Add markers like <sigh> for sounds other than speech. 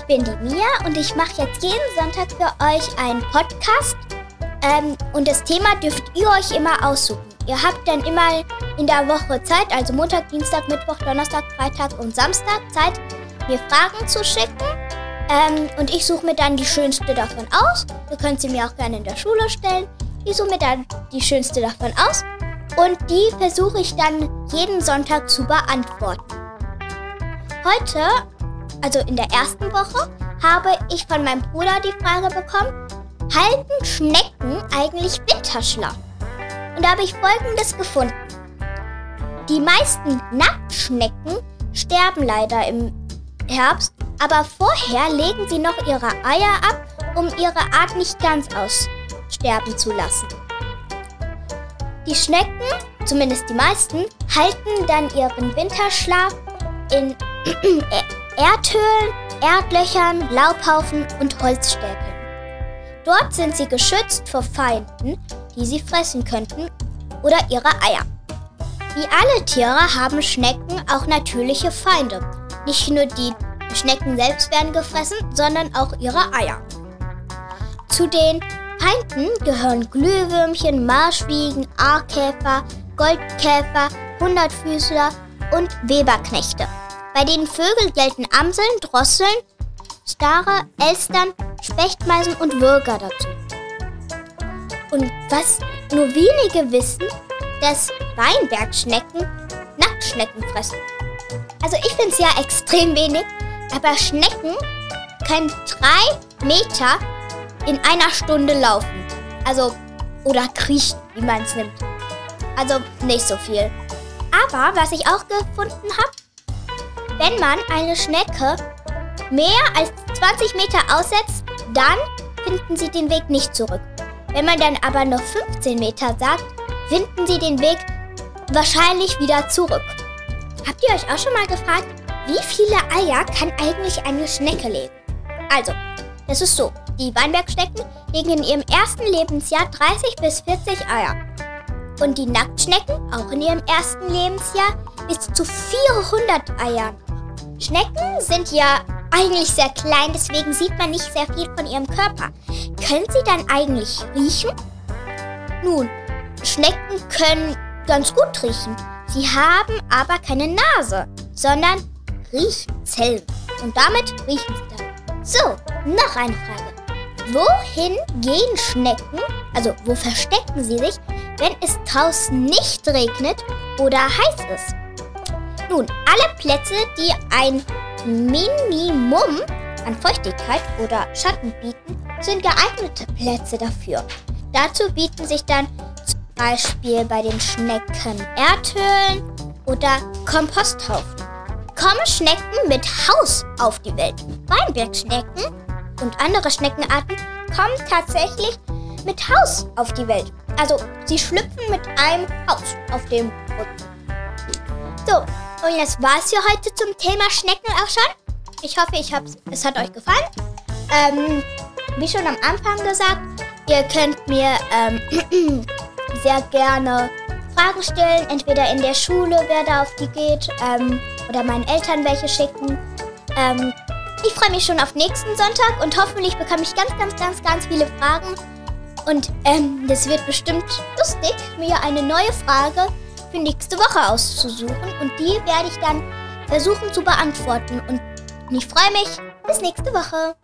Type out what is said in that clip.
ich bin die Mia und ich mache jetzt jeden Sonntag für euch einen Podcast. Ähm, und das Thema dürft ihr euch immer aussuchen. Ihr habt dann immer in der Woche Zeit, also Montag, Dienstag, Mittwoch, Donnerstag, Freitag und Samstag Zeit, mir Fragen zu schicken. Ähm, und ich suche mir dann die schönste davon aus. Ihr könnt sie mir auch gerne in der Schule stellen. Ich suche mir dann die schönste davon aus. Und die versuche ich dann jeden Sonntag zu beantworten. Heute, also in der ersten Woche, habe ich von meinem Bruder die Frage bekommen, halten Schnecken eigentlich Winterschlaf? Und da habe ich Folgendes gefunden. Die meisten Nacktschnecken sterben leider im Herbst, aber vorher legen sie noch ihre Eier ab, um ihre Art nicht ganz aussterben zu lassen. Die Schnecken, zumindest die meisten, halten dann ihren Winterschlaf in <clears throat> Erdhöhlen, Erdlöchern, Laubhaufen und Holzstäbeln. Dort sind sie geschützt vor Feinden, die sie fressen könnten, oder ihre Eier. Wie alle Tiere haben Schnecken auch natürliche Feinde. Nicht nur die Schnecken selbst werden gefressen, sondern auch ihre Eier. Zu den Feinden gehören Glühwürmchen, Marschwiegen, Aarkäfer, Goldkäfer, Hundertfüßler und Weberknechte. Bei den Vögeln gelten Amseln, Drosseln, Stare, Elstern, Spechtmeisen und Würger dazu. Und was nur wenige wissen, dass Weinbergschnecken Nacktschnecken fressen. Also ich finde es ja extrem wenig, aber Schnecken können drei Meter in einer Stunde laufen. Also, oder kriechen, wie man es nimmt. Also nicht so viel. Aber was ich auch gefunden habe, wenn man eine Schnecke mehr als 20 Meter aussetzt, dann finden sie den Weg nicht zurück. Wenn man dann aber nur 15 Meter sagt, finden sie den Weg wahrscheinlich wieder zurück. Habt ihr euch auch schon mal gefragt, wie viele Eier kann eigentlich eine Schnecke legen? Also, es ist so, die Weinbergschnecken legen in ihrem ersten Lebensjahr 30 bis 40 Eier. Und die Nacktschnecken auch in ihrem ersten Lebensjahr bis zu 400 Eiern. Schnecken sind ja eigentlich sehr klein, deswegen sieht man nicht sehr viel von ihrem Körper. Können sie dann eigentlich riechen? Nun, Schnecken können ganz gut riechen. Sie haben aber keine Nase, sondern Riechzellen. Und damit riechen sie dann. So, noch eine Frage. Wohin gehen Schnecken, also wo verstecken sie sich, wenn es draußen nicht regnet oder heiß ist? Nun, alle Plätze, die ein Minimum an Feuchtigkeit oder Schatten bieten, sind geeignete Plätze dafür. Dazu bieten sich dann zum Beispiel bei den Schnecken Erdhöhlen oder Komposthaufen. Kommen Schnecken mit Haus auf die Welt? Weinbergschnecken und andere Schneckenarten kommen tatsächlich mit Haus auf die Welt. Also sie schlüpfen mit einem Haus auf dem Rücken. So, und das war's für heute zum Thema Schnecken auch schon. Ich hoffe, ich hab's, es hat euch gefallen. Ähm, wie schon am Anfang gesagt, ihr könnt mir ähm, <clears throat> sehr gerne Fragen stellen, entweder in der Schule, wer da auf die geht, ähm, oder meinen Eltern welche schicken. Ähm, ich freue mich schon auf nächsten Sonntag und hoffentlich bekomme ich ganz, ganz, ganz, ganz viele Fragen. Und ähm, das wird bestimmt lustig, mir eine neue Frage für nächste Woche auszusuchen und die werde ich dann versuchen zu beantworten. Und ich freue mich. Bis nächste Woche.